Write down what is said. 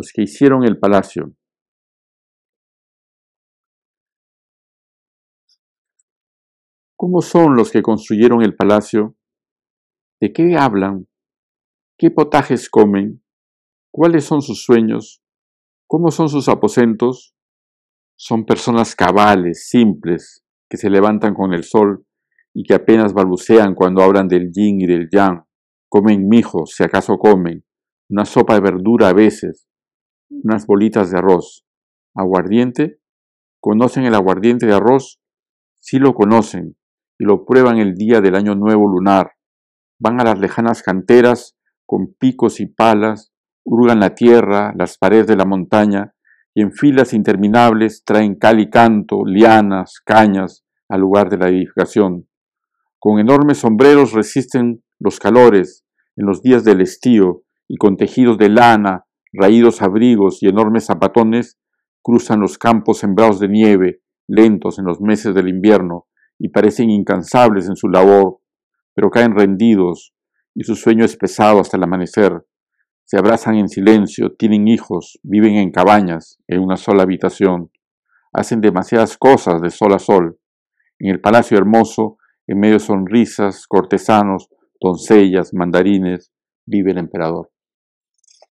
los que hicieron el palacio. ¿Cómo son los que construyeron el palacio? ¿De qué hablan? ¿Qué potajes comen? ¿Cuáles son sus sueños? ¿Cómo son sus aposentos? Son personas cabales, simples, que se levantan con el sol y que apenas balbucean cuando hablan del yin y del yang. Comen mijos, si acaso comen, una sopa de verdura a veces, unas bolitas de arroz. ¿Aguardiente? ¿Conocen el aguardiente de arroz? Sí lo conocen y lo prueban el día del año nuevo lunar. Van a las lejanas canteras con picos y palas, hurgan la tierra, las paredes de la montaña y en filas interminables traen cal y canto, lianas, cañas al lugar de la edificación. Con enormes sombreros resisten los calores en los días del estío y con tejidos de lana, raídos abrigos y enormes zapatones cruzan los campos sembrados de nieve, lentos en los meses del invierno y parecen incansables en su labor, pero caen rendidos y su sueño es pesado hasta el amanecer. Se abrazan en silencio, tienen hijos, viven en cabañas, en una sola habitación. Hacen demasiadas cosas de sol a sol. En el palacio hermoso en medio de sonrisas, cortesanos, doncellas, mandarines, vive el emperador.